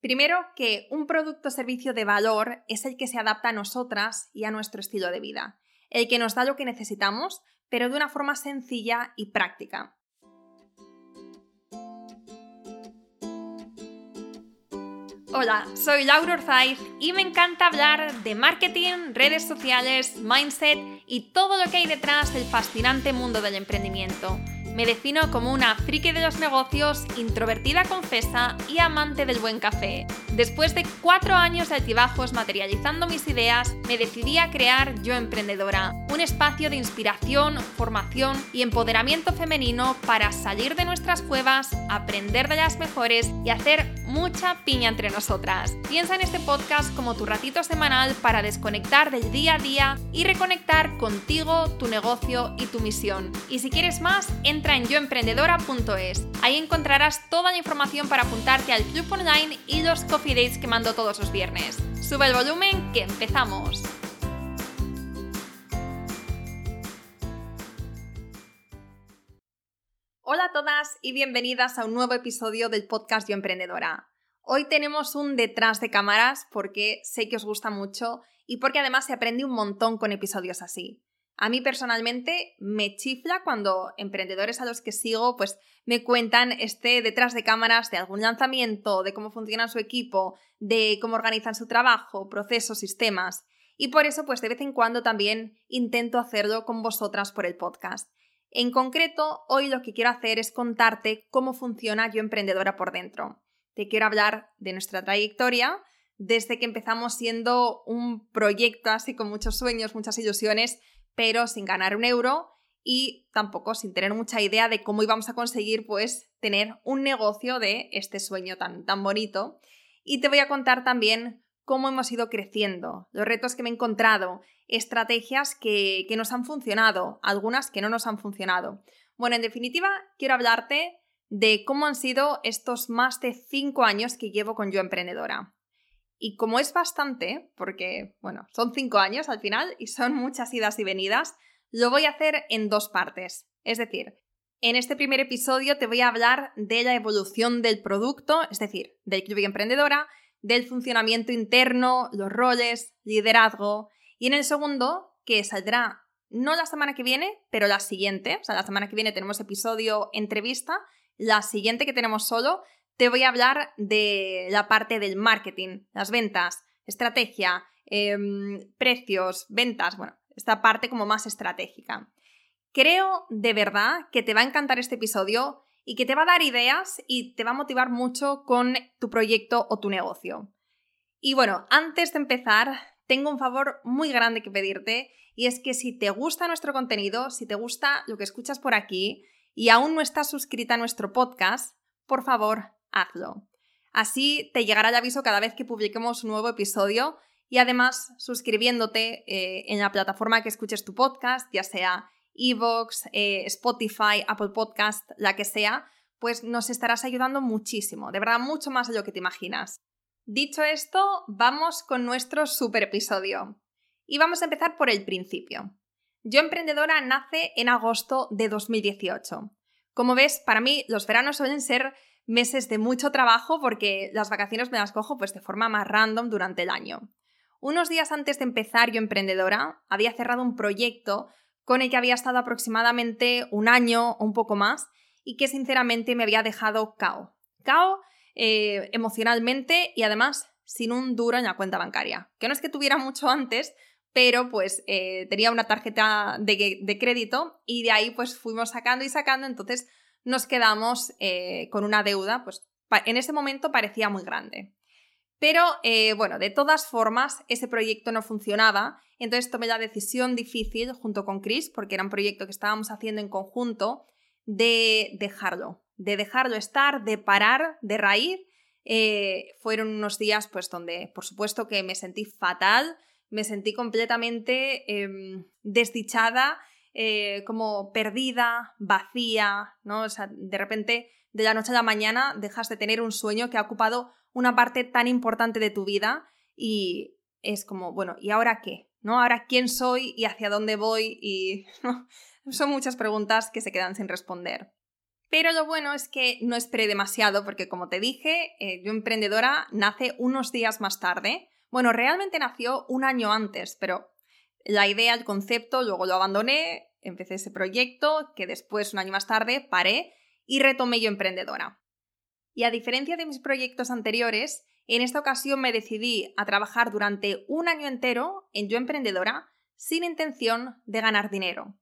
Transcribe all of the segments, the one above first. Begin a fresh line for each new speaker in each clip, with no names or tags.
Primero, que un producto o servicio de valor es el que se adapta a nosotras y a nuestro estilo de vida, el que nos da lo que necesitamos, pero de una forma sencilla y práctica. Hola, soy Laura Orzaiz y me encanta hablar de marketing, redes sociales, mindset y todo lo que hay detrás del fascinante mundo del emprendimiento. Me defino como una friki de los negocios, introvertida confesa y amante del buen café. Después de cuatro años de altibajos materializando mis ideas, me decidí a crear Yo Emprendedora, un espacio de inspiración, formación y empoderamiento femenino para salir de nuestras cuevas, aprender de las mejores y hacer mucha piña entre nosotras. Piensa en este podcast como tu ratito semanal para desconectar del día a día y reconectar contigo, tu negocio y tu misión. Y si quieres más, entra en yoemprendedora.es. Ahí encontrarás toda la información para apuntarte al club online y los coffee dates que mando todos los viernes. Sube el volumen que empezamos. Hola a todas y bienvenidas a un nuevo episodio del podcast Yo Emprendedora. Hoy tenemos un detrás de cámaras porque sé que os gusta mucho y porque además se aprende un montón con episodios así. A mí personalmente me chifla cuando emprendedores a los que sigo pues me cuentan este detrás de cámaras de algún lanzamiento, de cómo funciona su equipo, de cómo organizan su trabajo, procesos, sistemas. Y por eso pues de vez en cuando también intento hacerlo con vosotras por el podcast. En concreto, hoy lo que quiero hacer es contarte cómo funciona Yo Emprendedora por dentro. Te quiero hablar de nuestra trayectoria, desde que empezamos siendo un proyecto así con muchos sueños, muchas ilusiones, pero sin ganar un euro y tampoco sin tener mucha idea de cómo íbamos a conseguir pues tener un negocio de este sueño tan, tan bonito. Y te voy a contar también cómo hemos ido creciendo, los retos que me he encontrado, estrategias que, que nos han funcionado, algunas que no nos han funcionado. Bueno, en definitiva, quiero hablarte de cómo han sido estos más de cinco años que llevo con Yo Emprendedora. Y como es bastante, porque, bueno, son cinco años al final y son muchas idas y venidas, lo voy a hacer en dos partes. Es decir, en este primer episodio te voy a hablar de la evolución del producto, es decir, del Club Emprendedora, del funcionamiento interno, los roles, liderazgo. Y en el segundo, que saldrá no la semana que viene, pero la siguiente, o sea, la semana que viene tenemos episodio entrevista, la siguiente que tenemos solo, te voy a hablar de la parte del marketing, las ventas, estrategia, em, precios, ventas, bueno, esta parte como más estratégica. Creo de verdad que te va a encantar este episodio y que te va a dar ideas y te va a motivar mucho con tu proyecto o tu negocio. Y bueno, antes de empezar, tengo un favor muy grande que pedirte y es que si te gusta nuestro contenido, si te gusta lo que escuchas por aquí y aún no estás suscrita a nuestro podcast, por favor, hazlo. Así te llegará el aviso cada vez que publiquemos un nuevo episodio y además suscribiéndote eh, en la plataforma que escuches tu podcast, ya sea Evox, eh, Spotify, Apple Podcast, la que sea, pues nos estarás ayudando muchísimo, de verdad mucho más de lo que te imaginas. Dicho esto, vamos con nuestro super episodio. Y vamos a empezar por el principio. Yo Emprendedora nace en agosto de 2018. Como ves, para mí los veranos suelen ser meses de mucho trabajo porque las vacaciones me las cojo pues de forma más random durante el año. Unos días antes de empezar Yo Emprendedora, había cerrado un proyecto con el que había estado aproximadamente un año o un poco más y que sinceramente me había dejado cao. Cao eh, emocionalmente y además sin un duro en la cuenta bancaria. Que no es que tuviera mucho antes, pero pues eh, tenía una tarjeta de, crédito y de ahí pues fuimos sacando y sacando, entonces nos quedamos eh, con una deuda, pues en ese momento parecía muy grande. Pero bueno, de todas formas, ese proyecto no funcionaba, entonces tomé la decisión difícil junto con Chris, porque era un proyecto que estábamos haciendo en conjunto, de dejarlo, de dejarlo estar, de parar de raíz. Eh, fueron unos días pues donde por supuesto que me sentí fatal, me sentí completamente em, desdichada, eh, como perdida, vacía, ¿no? O sea, de repente de la noche a la mañana dejas de tener un sueño que ha ocupado una parte tan importante de tu vida y es como, bueno, ¿y ahora qué? ¿No? Ahora quién soy y hacia dónde voy y son muchas preguntas que se quedan sin responder. Pero lo bueno es que no esperé demasiado porque, como te dije, eh, Yo Emprendedora nace unos días más tarde. Bueno, realmente nació un año antes, pero la idea, el concepto, luego lo abandoné, empecé ese proyecto que después, un año más tarde, paré y retomé Yo Emprendedora. Y a diferencia de mis proyectos anteriores, en esta ocasión me decidí a trabajar durante un año entero en Yo Emprendedora sin intención de ganar dinero.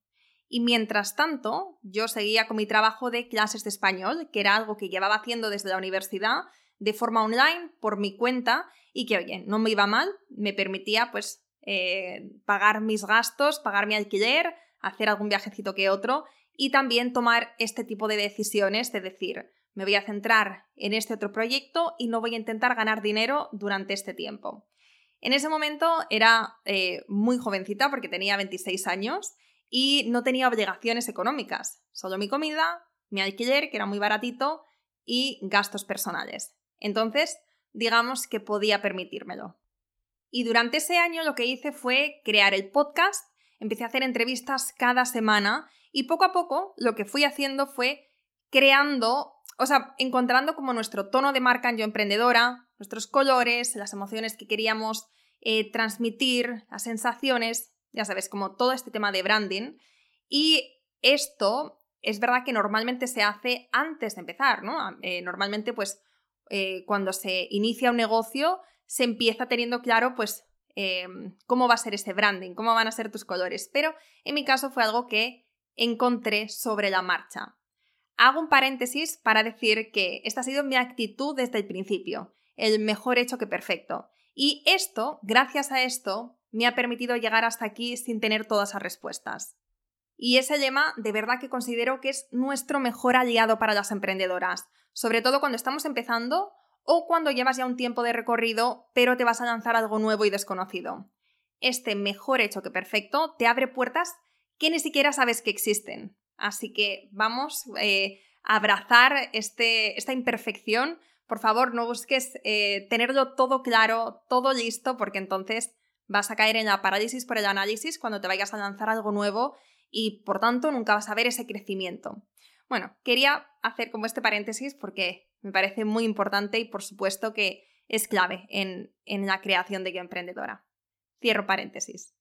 Y mientras tanto, yo seguía con mi trabajo de clases de español, que era algo que llevaba haciendo desde la universidad de forma online por mi cuenta y que, oye, no me iba mal, me permitía pues eh, pagar mis gastos, pagar mi alquiler, hacer algún viajecito que otro y también tomar este tipo de decisiones de decir, me voy a centrar en este otro proyecto y no voy a intentar ganar dinero durante este tiempo. En ese momento era eh, muy jovencita porque tenía 26 años y no tenía obligaciones económicas, solo mi comida, mi alquiler, que era muy baratito, y gastos personales. Entonces, digamos que podía permitírmelo. Y durante ese año lo que hice fue crear el podcast, empecé a hacer entrevistas cada semana y poco a poco lo que fui haciendo fue creando, o sea, encontrando como nuestro tono de marca en Yo Emprendedora, nuestros colores, las emociones que queríamos eh, transmitir, las sensaciones, ya sabes, como todo este tema de branding. Y esto es verdad que normalmente se hace antes de empezar, ¿no? Eh, normalmente, pues, eh, cuando se inicia un negocio, se empieza teniendo claro, pues, em, cómo va a ser ese branding, cómo van a ser tus colores. Pero en mi caso fue algo que encontré sobre la marcha. Hago un paréntesis para decir que esta ha sido mi actitud desde el principio, el mejor hecho que perfecto. Y esto, gracias a esto, me ha permitido llegar hasta aquí sin tener todas las respuestas. Y ese lema de verdad que considero que es nuestro mejor aliado para las emprendedoras, sobre todo cuando estamos empezando o cuando llevas ya un tiempo de recorrido pero te vas a lanzar algo nuevo y desconocido. Este mejor hecho que perfecto te abre puertas que ni siquiera sabes que existen. Así que vamos eh, a abrazar este, esta imperfección. Por favor, no busques eh, tenerlo todo claro, todo listo, porque entonces vas a caer en la parálisis por el análisis cuando te vayas a lanzar algo nuevo y por tanto nunca vas a ver ese crecimiento. Bueno, quería hacer como este paréntesis porque me parece muy importante y por supuesto que es clave en, en la creación de Yo Emprendedora. Cierro paréntesis.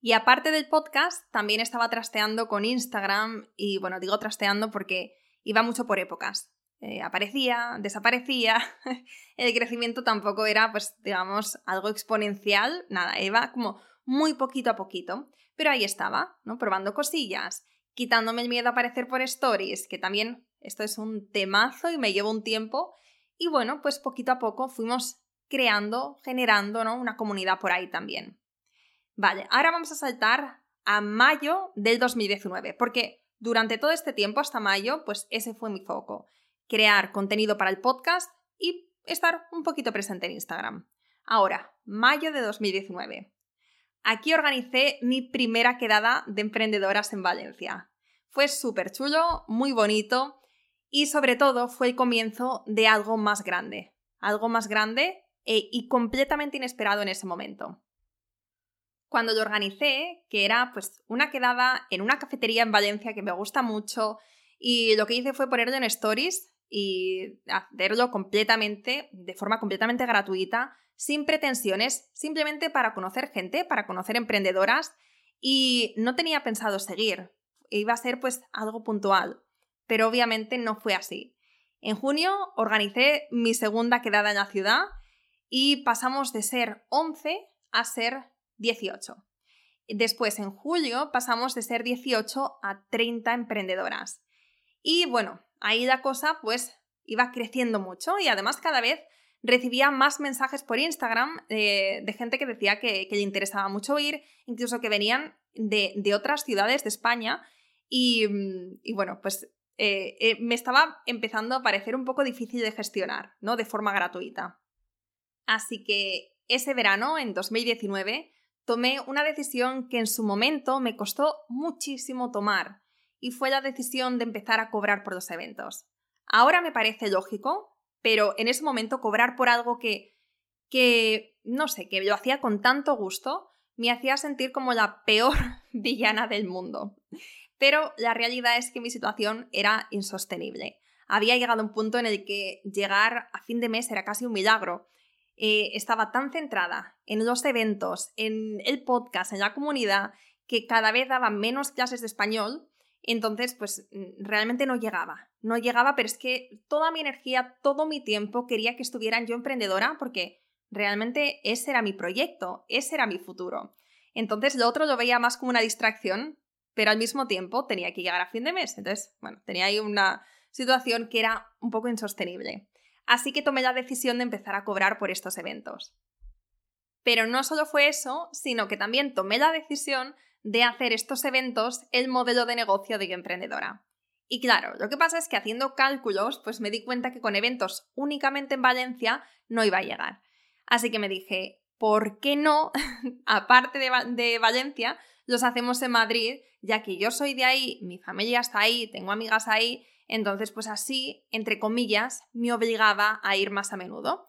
Y aparte del podcast, también estaba trasteando con Instagram y bueno, digo trasteando porque iba mucho por épocas. Eh, aparecía, desaparecía, el crecimiento tampoco era, pues, digamos, algo exponencial, nada, iba como muy poquito a poquito, pero ahí estaba, ¿no? Probando cosillas, quitándome el miedo a aparecer por stories, que también esto es un temazo y me lleva un tiempo, y bueno, pues poquito a poco fuimos creando, generando, ¿no? Una comunidad por ahí también. Vale, ahora vamos a saltar a mayo del 2019, porque durante todo este tiempo, hasta mayo, pues ese fue mi foco crear contenido para el podcast y estar un poquito presente en Instagram. Ahora, mayo de 2019. Aquí organicé mi primera quedada de emprendedoras en Valencia. Fue súper chulo, muy bonito y sobre todo fue el comienzo de algo más grande. Algo más grande e, y completamente inesperado en ese momento. Cuando lo organicé, que era pues una quedada en una cafetería en Valencia que me gusta mucho, y lo que hice fue ponerlo en stories y hacerlo completamente, de forma completamente gratuita, sin pretensiones, simplemente para conocer gente, para conocer emprendedoras y no tenía pensado seguir. Iba a ser pues algo puntual, pero obviamente no fue así. En junio organicé mi segunda quedada en la ciudad y pasamos de ser 11 a ser 18. Después, en julio, pasamos de ser 18 a 30 emprendedoras. Y bueno, ahí la cosa pues iba creciendo mucho y además cada vez recibía más mensajes por Instagram eh, de gente que decía que, le interesaba mucho ir, incluso que venían de, otras ciudades de España y, bueno, pues eh, eh, me estaba empezando a parecer un poco difícil de gestionar, ¿no? De forma gratuita. Así que ese verano, en 2019, tomé una decisión que en su momento me costó muchísimo tomar y fue la decisión de empezar a cobrar por los eventos. Ahora me parece lógico, pero en ese momento cobrar por algo que, que no sé, que lo hacía con tanto gusto, me hacía sentir como la peor villana del mundo. pero la realidad es que mi situación era insostenible. Había llegado a un punto en el que llegar a fin de mes era casi un milagro. Eh, estaba tan centrada en los eventos, en el podcast, en la comunidad, que cada vez daba menos clases de español, entonces pues mm, realmente no llegaba. No llegaba, pero es que toda mi energía, todo mi tiempo quería que estuviera yo emprendedora porque realmente ese era mi proyecto, ese era mi futuro. Entonces lo otro lo veía más como una distracción, pero al mismo tiempo tenía que llegar a fin de mes. Entonces, bueno, tenía ahí una situación que era un poco insostenible. Así que tomé la decisión de empezar a cobrar por estos eventos. Pero no solo fue eso, sino que también tomé la decisión de hacer estos eventos el modelo de negocio de Emprendedora. Y claro, lo que pasa es que haciendo cálculos, pues me di cuenta que con eventos únicamente en Valencia no iba a llegar. Así que me dije, ¿por qué no, aparte de, de Valencia, los hacemos en Madrid, ya que yo soy de ahí, mi familia está ahí, tengo amigas ahí, entonces pues así, entre comillas, me obligaba a ir más a menudo.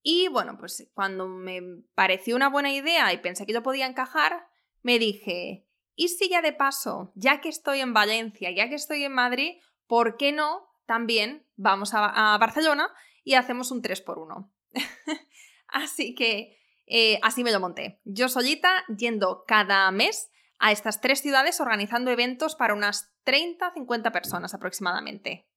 Y bueno, pues cuando me pareció una buena idea y pensé que yo podía encajar, me dije, ¿y si ya de paso, ya que estoy en Valencia, ya que estoy en Madrid, ¿por qué no también vamos a, Barcelona y hacemos un 3x1? así que eh, así me lo monté. Yo solita yendo cada mes a estas tres ciudades organizando eventos para unas 30-50 personas aproximadamente.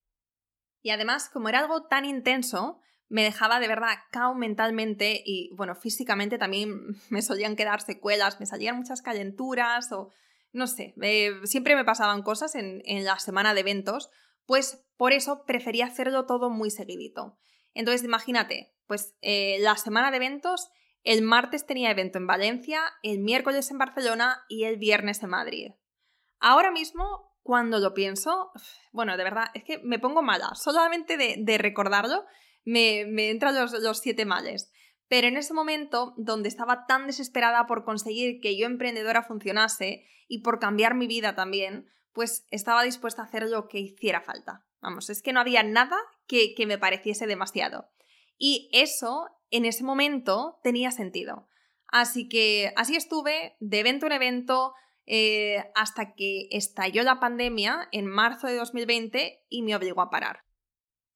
Y además, como era algo tan intenso, me dejaba de verdad cao mentalmente y, bueno, físicamente también me solían quedar secuelas, me salían muchas calenturas o, no sé, siempre me pasaban cosas en, la semana de eventos, pues por eso prefería hacerlo todo muy seguidito. Entonces, imagínate, pues eh, la semana de eventos el martes tenía evento en Valencia, el miércoles en Barcelona y el viernes en Madrid. Ahora mismo, cuando lo pienso, bueno, de verdad, es que me pongo mala. Solamente de, recordarlo me, entran los, los siete males. Pero en ese momento, donde estaba tan desesperada por conseguir que yo emprendedora funcionase y por cambiar mi vida también, pues estaba dispuesta a hacer lo que hiciera falta. Vamos, es que no había nada que, que me pareciese demasiado. Y eso en ese momento tenía sentido. Así que así estuve de evento en evento eh, hasta que estalló la pandemia en marzo de 2020 y me obligó a parar.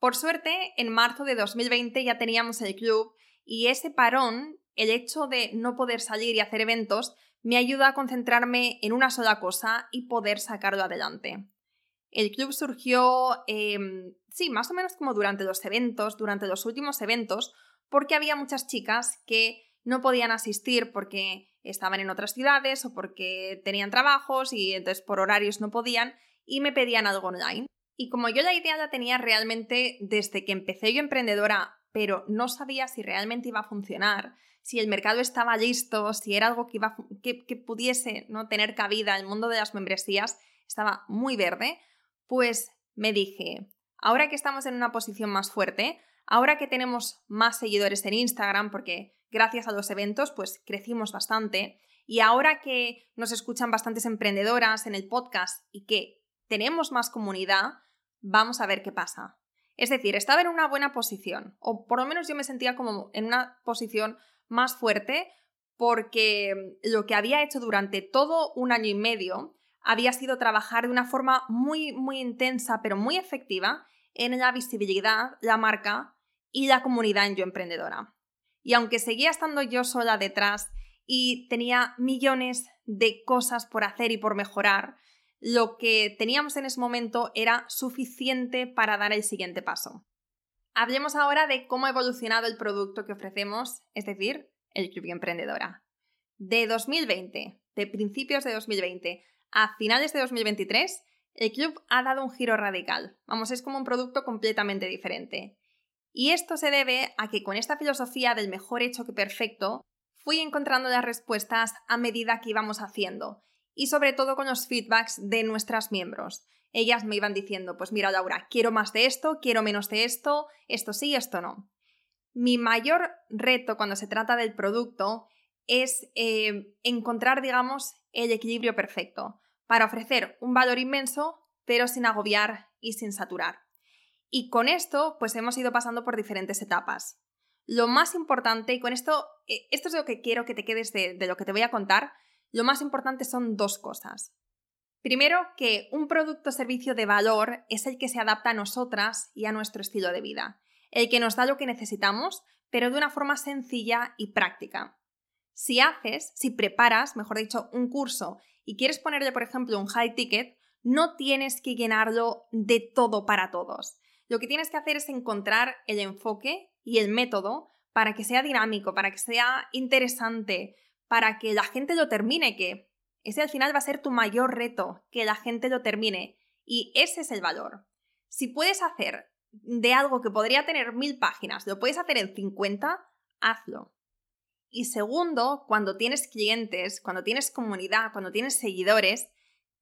Por suerte, en marzo de 2020 ya teníamos el club y ese parón, el hecho de no poder salir y hacer eventos, me ayuda a concentrarme en una sola cosa y poder sacarlo adelante. El club surgió, em, sí, más o menos como durante los eventos, durante los últimos eventos, porque había muchas chicas que no podían asistir porque estaban en otras ciudades o porque tenían trabajos y entonces por horarios no podían y me pedían algo online. Y como yo la idea la tenía realmente desde que empecé yo emprendedora, pero no sabía si realmente iba a funcionar, si el mercado estaba listo, si era algo que, iba, que, pudiese ¿no? tener cabida, el mundo de las membresías estaba muy verde, pues me dije, ahora que estamos en una posición más fuerte, Ahora que tenemos más seguidores en Instagram, porque gracias a los eventos pues crecimos bastante, y ahora que nos escuchan bastantes emprendedoras en el podcast y que tenemos más comunidad, vamos a ver qué pasa. Es decir, estaba en una buena posición, o por lo menos yo me sentía como en una posición más fuerte porque lo que había hecho durante todo un año y medio había sido trabajar de una forma muy, muy intensa, pero muy efectiva en la visibilidad, la marca y la comunidad en Yo Emprendedora. Y aunque seguía estando yo sola detrás y tenía millones de cosas por hacer y por mejorar, lo que teníamos en ese momento era suficiente para dar el siguiente paso. Hablemos ahora de cómo ha evolucionado el producto que ofrecemos, es decir, el Club Emprendedora. De 2020, de principios de 2020 a finales de 2023, el club ha dado un giro radical. Vamos, es como un producto completamente diferente. Y esto se debe a que con esta filosofía del mejor hecho que perfecto, fui encontrando las respuestas a medida que íbamos haciendo, y sobre todo con los feedbacks de nuestras miembros. Ellas me iban diciendo, pues mira Laura, quiero más de esto, quiero menos de esto, esto sí, esto no. Mi mayor reto cuando se trata del producto es eh, encontrar, digamos, el equilibrio perfecto para ofrecer un valor inmenso, pero sin agobiar y sin saturar. Y con esto, pues hemos ido pasando por diferentes etapas. Lo más importante, y con esto, eh, esto es lo que quiero que te quedes de, de lo que te voy a contar, lo más importante son dos cosas. Primero, que un producto o servicio de valor es el que se adapta a nosotras y a nuestro estilo de vida, el que nos da lo que necesitamos, pero de una forma sencilla y práctica. Si haces, si preparas, mejor dicho, un curso y quieres ponerle, por ejemplo, un high ticket, no tienes que llenarlo de todo para todos. Lo que tienes que hacer es encontrar el enfoque y el método para que sea dinámico, para que sea interesante, para que la gente lo termine, que ese al final va a ser tu mayor reto, que la gente lo termine. Y ese es el valor. Si puedes hacer de algo que podría tener mil páginas, lo puedes hacer en 50, hazlo. Y segundo, cuando tienes clientes, cuando tienes comunidad, cuando tienes seguidores,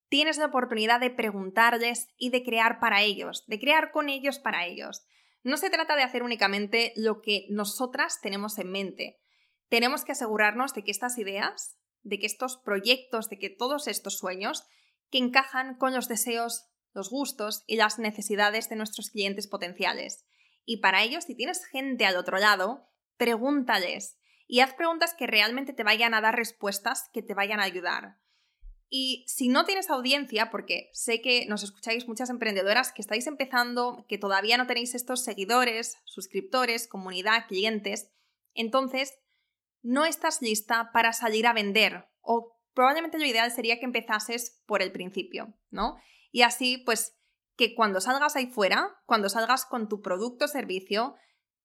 tienes la oportunidad de preguntarles y de crear para ellos, de crear con ellos para ellos. No se trata de hacer únicamente lo que nosotras tenemos en mente. Tenemos que asegurarnos de que estas ideas, de que estos proyectos, de que todos estos sueños, que encajan con los deseos, los gustos y las necesidades de nuestros clientes potenciales. Y para ello, si tienes gente al otro lado, pregúntales y haz preguntas que realmente te vayan a dar respuestas que te vayan a ayudar. Y si no tienes audiencia, porque sé que nos escucháis muchas emprendedoras que estáis empezando, que todavía no tenéis estos seguidores, suscriptores, comunidad, clientes, entonces no estás lista para salir a vender o probablemente lo ideal sería que empezases por el principio, ¿no? Y así, pues, que cuando salgas ahí fuera, cuando salgas con tu producto o servicio,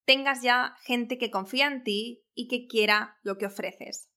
tengas ya gente que confía en ti y que quiera lo que ofreces.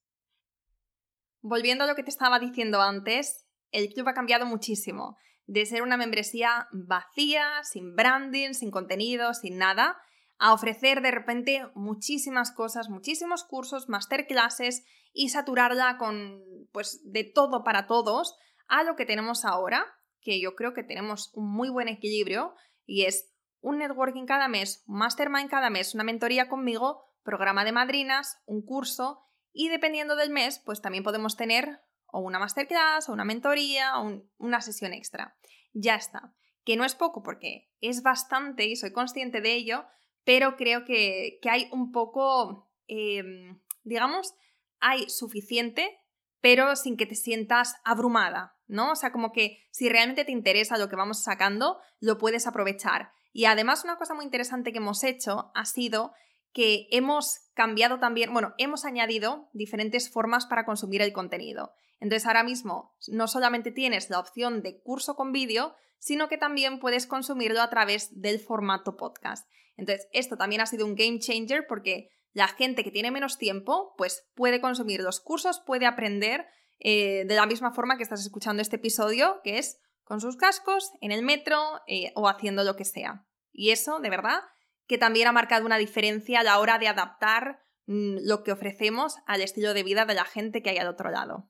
Volviendo a lo que te estaba diciendo antes, el club ha cambiado muchísimo. De ser una membresía vacía, sin branding, sin contenido, sin nada, a ofrecer de repente muchísimas cosas, muchísimos cursos, masterclasses y saturarla con pues de todo para todos a lo que tenemos ahora, que yo creo que tenemos un muy buen equilibrio y es un networking cada mes, un mastermind cada mes, una mentoría conmigo, programa de madrinas, un curso y dependiendo del mes, pues también podemos tener o una masterclass o una mentoría o una sesión extra. Ya está. Que no es poco porque es bastante y soy consciente de ello, pero creo que, hay un poco, em, digamos, hay suficiente, pero sin que te sientas abrumada, ¿no? O sea, como que si realmente te interesa lo que vamos sacando, lo puedes aprovechar. Y además una cosa muy interesante que hemos hecho ha sido que hemos cambiado también, bueno, hemos añadido diferentes formas para consumir el contenido. Entonces ahora mismo no solamente tienes la opción de curso con vídeo, sino que también puedes consumirlo a través del formato podcast. Entonces, esto también ha sido un game changer porque la gente que tiene menos tiempo, pues puede consumir los cursos, puede aprender eh, de la misma forma que estás escuchando este episodio, que es con sus cascos, en el metro eh, o haciendo lo que sea. Y eso, de verdad, que también ha marcado una diferencia a la hora de adaptar mm, lo que ofrecemos al estilo de vida de la gente que hay al otro lado.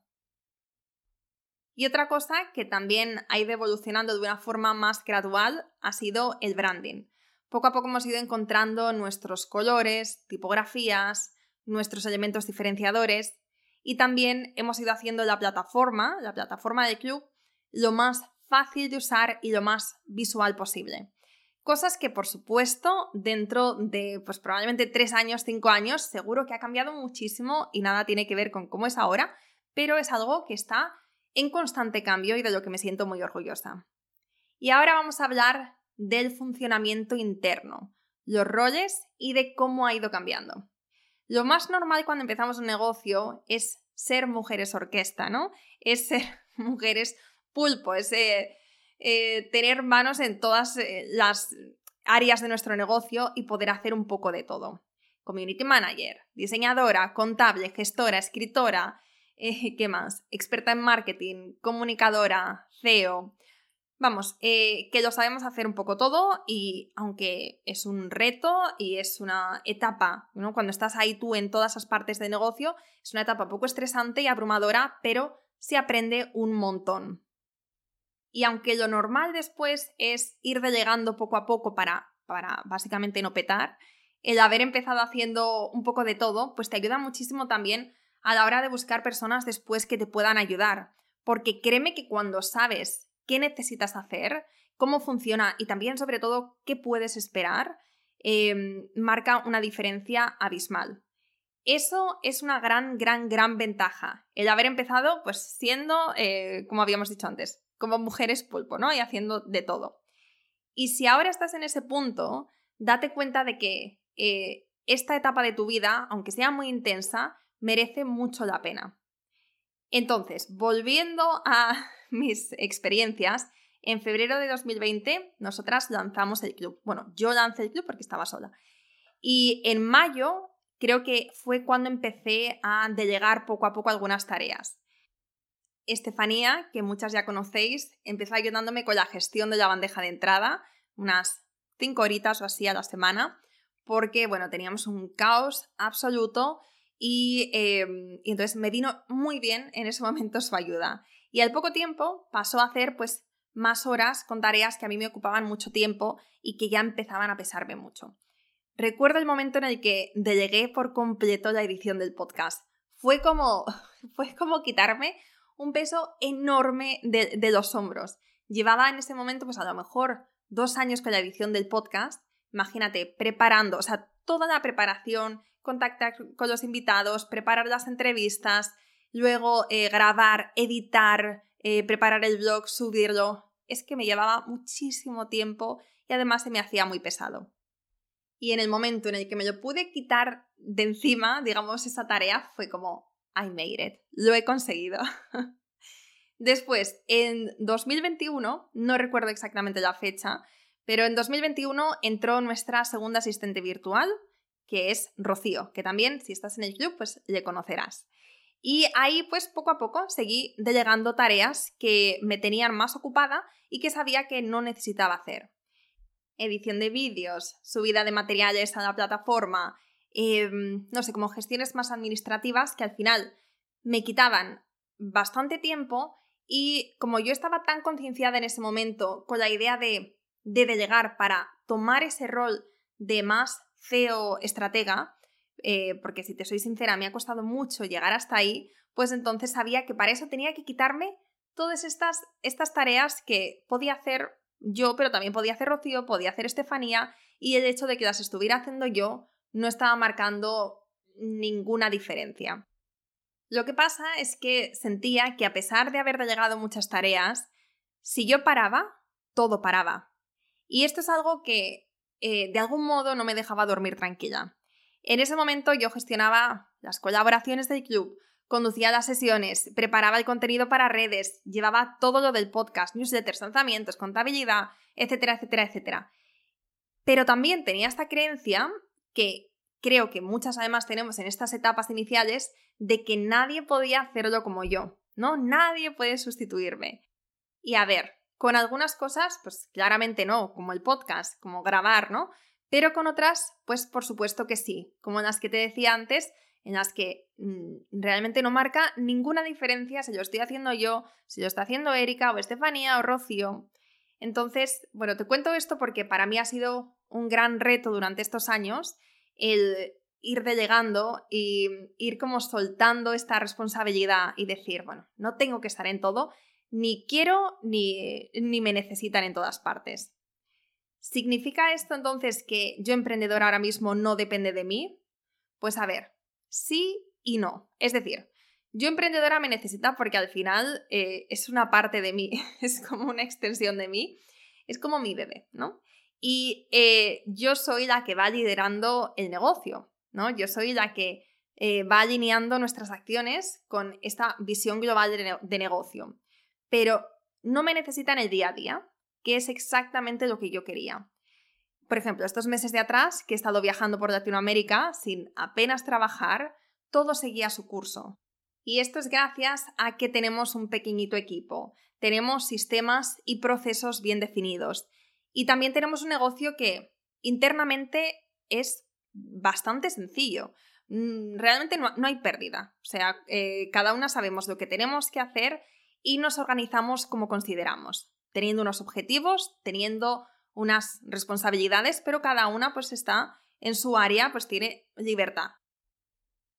Y otra cosa que también ha ido evolucionando de una forma más gradual ha sido el branding poco a poco hemos ido encontrando nuestros colores, tipografías, nuestros elementos diferenciadores y también hemos ido haciendo la plataforma, la plataforma del club, lo más fácil de usar y lo más visual posible. Cosas que, por supuesto, dentro de pues probablemente tres años, cinco años, seguro que ha cambiado muchísimo y nada tiene que ver con cómo es ahora, pero es algo que está en constante cambio y de lo que me siento muy orgullosa. Y ahora vamos a hablar del funcionamiento interno, los roles y de cómo ha ido cambiando. Lo más normal cuando empezamos un negocio es ser mujeres orquesta, ¿no? Es ser mujeres pulpo, es eh, eh, tener manos en todas eh, las áreas de nuestro negocio y poder hacer un poco de todo. Community manager, diseñadora, contable, gestora, escritora, ¿qué más? Experta en marketing, comunicadora, CEO, Vamos, eh, que lo sabemos hacer un poco todo y aunque es un reto y es una etapa, ¿no? cuando estás ahí tú en todas esas partes de negocio, es una etapa poco estresante y abrumadora, pero se aprende un montón. Y aunque lo normal después es ir delegando poco a poco para, para básicamente no petar, el haber empezado haciendo un poco de todo, pues te ayuda muchísimo también a la hora de buscar personas después que te puedan ayudar. Porque créeme que cuando sabes qué necesitas hacer, cómo funciona y también sobre todo qué puedes esperar, em, marca una diferencia abismal. Eso es una gran, gran, gran ventaja. El haber empezado, pues siendo, eh, como habíamos dicho antes, como mujeres pulpo, ¿no? Y haciendo de todo. Y si ahora estás en ese punto, date cuenta de que eh, esta etapa de tu vida, aunque sea muy intensa, merece mucho la pena. Entonces, volviendo a mis experiencias, en febrero de 2020 nosotras lanzamos el club. Bueno, yo lancé el club porque estaba sola. Y en mayo creo que fue cuando empecé a delegar poco a poco algunas tareas. Estefanía, que muchas ya conocéis, empezó ayudándome con la gestión de la bandeja de entrada, unas cinco horitas o así a la semana, porque, bueno, teníamos un caos absoluto y, em, y, entonces me vino muy bien en ese momento su ayuda. Y al poco tiempo pasó a hacer pues más horas con tareas que a mí me ocupaban mucho tiempo y que ya empezaban a pesarme mucho. Recuerdo el momento en el que delegué por completo la edición del podcast. Fue como, fue como quitarme un peso enorme de, de los hombros. Llevaba en ese momento, pues a lo mejor dos años con la edición del podcast. Imagínate, preparando, o sea, toda la preparación, contactar con los invitados, preparar las entrevistas, luego eh, grabar, editar, eh, preparar el blog, subirlo. Es que me llevaba muchísimo tiempo y además se me hacía muy pesado. Y en el momento en el que me lo pude quitar de encima, digamos, esa tarea, fue como, I made it, lo he conseguido. Después, en 2021, no recuerdo exactamente la fecha, pero en 2021 entró nuestra segunda asistente virtual, que es Rocío, que también si estás en el club, pues le conocerás. Y ahí pues poco a poco seguí delegando tareas que me tenían más ocupada y que sabía que no necesitaba hacer. Edición de vídeos, subida de materiales a la plataforma, Em, no sé, como gestiones más administrativas que al final me quitaban bastante tiempo y como yo estaba tan concienciada en ese momento con la idea de, de delegar para tomar ese rol de más CEO estratega, eh, porque si te soy sincera, me ha costado mucho llegar hasta ahí, pues entonces sabía que para eso tenía que quitarme todas estas, estas tareas que podía hacer yo, pero también podía hacer Rocío, podía hacer Estefanía, y el hecho de que las estuviera haciendo yo no estaba marcando ninguna diferencia. Lo que pasa es que sentía que a pesar de haber delegado muchas tareas, si yo paraba, todo paraba. Y esto es algo que eh, de algún modo no me dejaba dormir tranquila. En ese momento yo gestionaba las colaboraciones del club, conducía las sesiones, preparaba el contenido para redes, llevaba todo lo del podcast, newsletters, lanzamientos, contabilidad, etcétera, etcétera, etcétera. Pero también tenía esta creencia que creo que muchas además tenemos en estas etapas iniciales de que nadie podía hacerlo como yo, ¿no? Nadie puede sustituirme. Y a ver, con algunas cosas, pues claramente no, como el podcast, como grabar, ¿no? Pero con otras, pues por supuesto que sí, como las que te decía antes, en las que mm, realmente no marca ninguna diferencia si lo estoy haciendo yo, si lo está haciendo Erika o Estefanía o Rocío. Entonces, bueno, te cuento esto porque para mí ha sido un gran reto durante estos años el ir delegando y ir como soltando esta responsabilidad y decir, bueno, no tengo que estar en todo, ni quiero ni, ni me necesitan en todas partes. ¿Significa esto entonces que yo emprendedora ahora mismo no depende de mí? Pues a ver, sí y no. Es decir, yo emprendedora me necesita porque al final eh, es una parte de mí, es como una extensión de mí, es como mi bebé, ¿no? Y eh, yo soy la que va liderando el negocio, ¿no? Yo soy la que eh, va alineando nuestras acciones con esta visión global de, de negocio. Pero no me necesitan el día a día, que es exactamente lo que yo quería. Por ejemplo, estos meses de atrás, que he estado viajando por Latinoamérica sin apenas trabajar, todo seguía su curso. Y esto es gracias a que tenemos un pequeñito equipo, tenemos sistemas y procesos bien definidos y también tenemos un negocio que internamente es bastante sencillo. Mm, realmente no, hay pérdida. O sea, eh, cada una sabemos lo que tenemos que hacer y nos organizamos como consideramos, teniendo unos objetivos, teniendo unas responsabilidades, pero cada una pues está en su área, pues tiene libertad.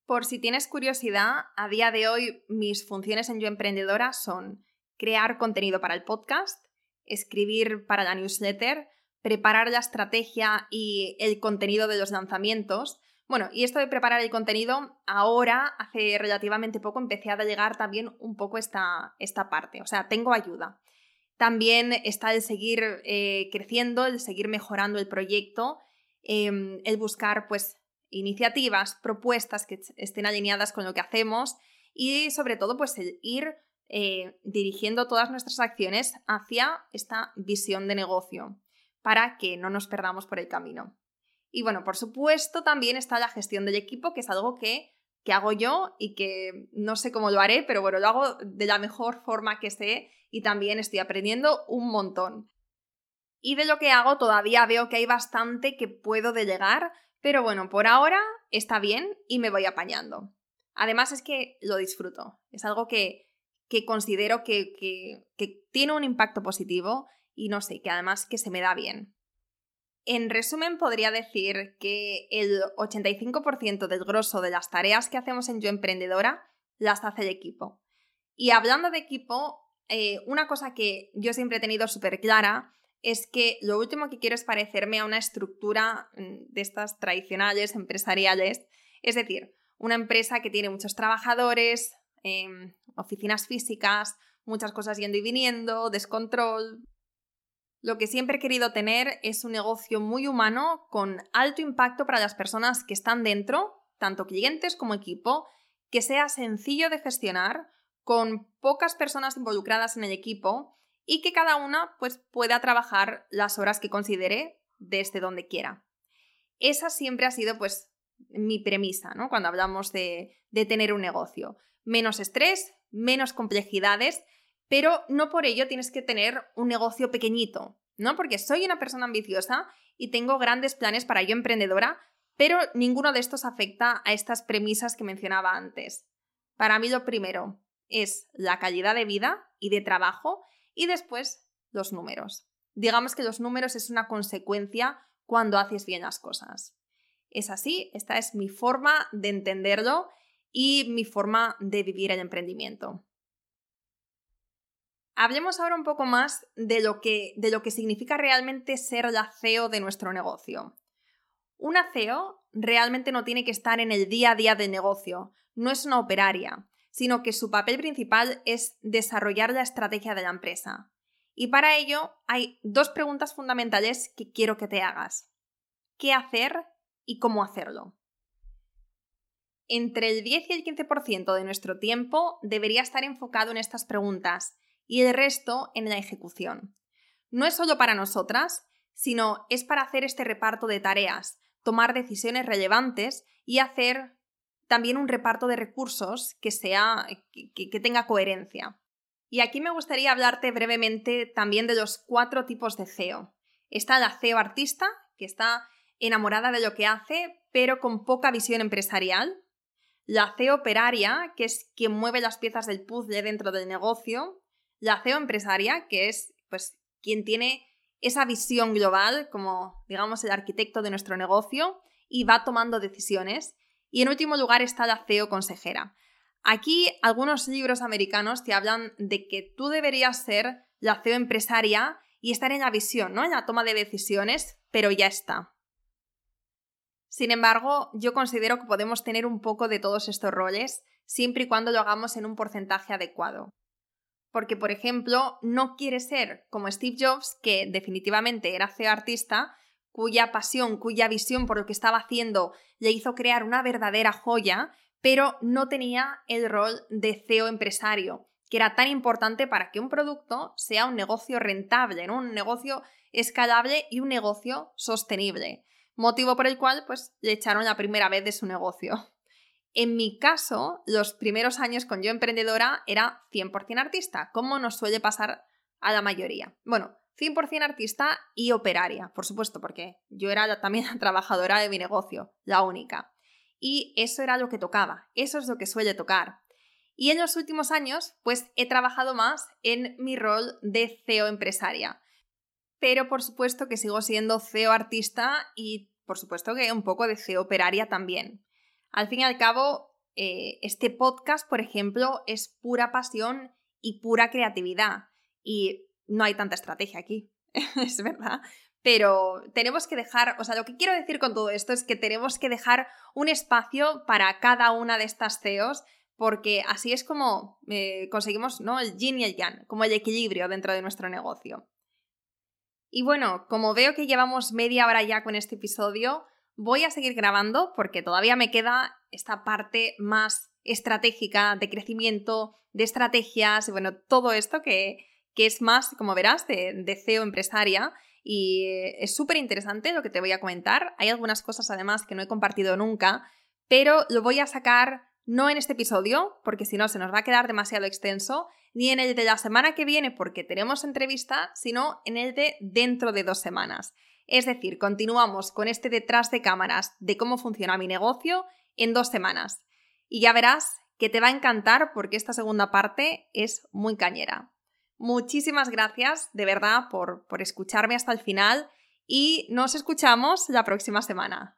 Por si tienes curiosidad, a día de hoy mis funciones en Yo Emprendedora son crear contenido para el podcast, escribir para la newsletter, preparar la estrategia y el contenido de los lanzamientos. Bueno, y esto de preparar el contenido, ahora, hace relativamente poco, empecé a llegar también un poco esta, esta parte, o sea, tengo ayuda. También está el seguir eh, creciendo, el seguir mejorando el proyecto, em, el buscar pues iniciativas, propuestas que estén alineadas con lo que hacemos y sobre todo pues el ir eh, dirigiendo todas nuestras acciones hacia esta visión de negocio para que no nos perdamos por el camino. Y bueno, por supuesto también está la gestión del equipo, que es algo que, que hago yo y que no sé cómo lo haré, pero bueno, lo hago de la mejor forma que sé y también estoy aprendiendo un montón. Y de lo que hago todavía veo que hay bastante que puedo delegar, pero bueno, por ahora está bien y me voy apañando. Además es que lo disfruto, es algo que, que considero que, que, que tiene un impacto positivo y no sé, que además que se me da bien. En resumen, podría decir que el 85% del grosso de las tareas que hacemos en Yo Emprendedora las hace el equipo. Y hablando de equipo, eh, una cosa que yo siempre he tenido súper clara es que lo último que quiero es parecerme a una estructura mm, de estas tradicionales empresariales, es decir, una empresa que tiene muchos trabajadores, em, oficinas físicas, muchas cosas yendo y viniendo, descontrol. Lo que siempre he querido tener es un negocio muy humano con alto impacto para las personas que están dentro, tanto clientes como equipo, que sea sencillo de gestionar, con pocas personas involucradas en el equipo y que cada una pues, pueda trabajar las horas que considere desde donde quiera. Esa siempre ha sido pues mi premisa, ¿no? Cuando hablamos de, de tener un negocio. Menos estrés, menos complejidades, pero no por ello tienes que tener un negocio pequeñito, ¿no? Porque soy una persona ambiciosa y tengo grandes planes para yo emprendedora, pero ninguno de estos afecta a estas premisas que mencionaba antes. Para mí lo primero, es la calidad de vida y de trabajo y después los números. Digamos que los números es una consecuencia cuando haces bien las cosas. Es así, esta es mi forma de entenderlo y mi forma de vivir el emprendimiento. Hablemos ahora un poco más de lo que, de lo que significa realmente ser la CEO de nuestro negocio. Una CEO realmente no tiene que estar en el día a día del negocio, no es una operaria sino que su papel principal es desarrollar la estrategia de la empresa. Y para ello hay dos preguntas fundamentales que quiero que te hagas. ¿Qué hacer y cómo hacerlo? Entre el 10 y el 15% de nuestro tiempo debería estar enfocado en estas preguntas y el resto en la ejecución. No es solo para nosotras, sino es para hacer este reparto de tareas, tomar decisiones relevantes y hacer también un reparto de recursos que, sea, que, tenga coherencia. Y aquí me gustaría hablarte brevemente también de los cuatro tipos de CEO. Está la CEO artista, que está enamorada de lo que hace, pero con poca visión empresarial. La CEO operaria, que es quien mueve las piezas del puzzle dentro del negocio. La CEO empresaria, que es pues, quien tiene esa visión global, como digamos el arquitecto de nuestro negocio, y va tomando decisiones. Y en último lugar está la CEO consejera. Aquí algunos libros americanos te hablan de que tú deberías ser la CEO empresaria y estar en la visión, ¿no? En la toma de decisiones, pero ya está. Sin embargo, yo considero que podemos tener un poco de todos estos roles siempre y cuando lo hagamos en un porcentaje adecuado. Porque, por ejemplo, no quiere ser como Steve Jobs, que definitivamente era CEO artista, cuya pasión, cuya visión por lo que estaba haciendo le hizo crear una verdadera joya, pero no tenía el rol de CEO empresario, que era tan importante para que un producto sea un negocio rentable, un negocio escalable y un negocio sostenible. Motivo por el cual pues, le echaron la primera vez de su negocio. En mi caso, los primeros años con yo emprendedora era 100% artista, como nos suele pasar a la mayoría. Bueno, 100% artista y operaria, por supuesto, porque yo era también trabajadora de mi negocio, la única. Y eso era lo que tocaba, eso es lo que suele tocar. Y en los últimos años, pues he trabajado más en mi rol de CEO empresaria. Pero por supuesto que sigo siendo CEO artista y por supuesto que un poco de CEO operaria también. Al fin y al cabo, eh, este podcast, por ejemplo, es pura pasión y pura creatividad. Y no hay tanta estrategia aquí, es verdad. Pero tenemos que dejar, o sea, lo que quiero decir con todo esto es que tenemos que dejar un espacio para cada una de estas CEOs, porque así es como eh, conseguimos ¿no? el yin y el yang, como el equilibrio dentro de nuestro negocio. Y bueno, como veo que llevamos media hora ya con este episodio, voy a seguir grabando porque todavía me queda esta parte más estratégica de crecimiento, de estrategias, y bueno, todo esto que, que es más, como verás, de, de CEO empresaria. Y es súper interesante lo que te voy a comentar. Hay algunas cosas además que no he compartido nunca, pero lo voy a sacar no en este episodio, porque si no se nos va a quedar demasiado extenso, ni en el de la semana que viene porque tenemos entrevista, sino en el de dentro de dos semanas. Es decir, continuamos con este detrás de cámaras de cómo funciona mi negocio en dos semanas. Y ya verás que te va a encantar porque esta segunda parte es muy cañera. Muchísimas gracias de verdad por, por escucharme hasta el final y nos escuchamos la próxima semana.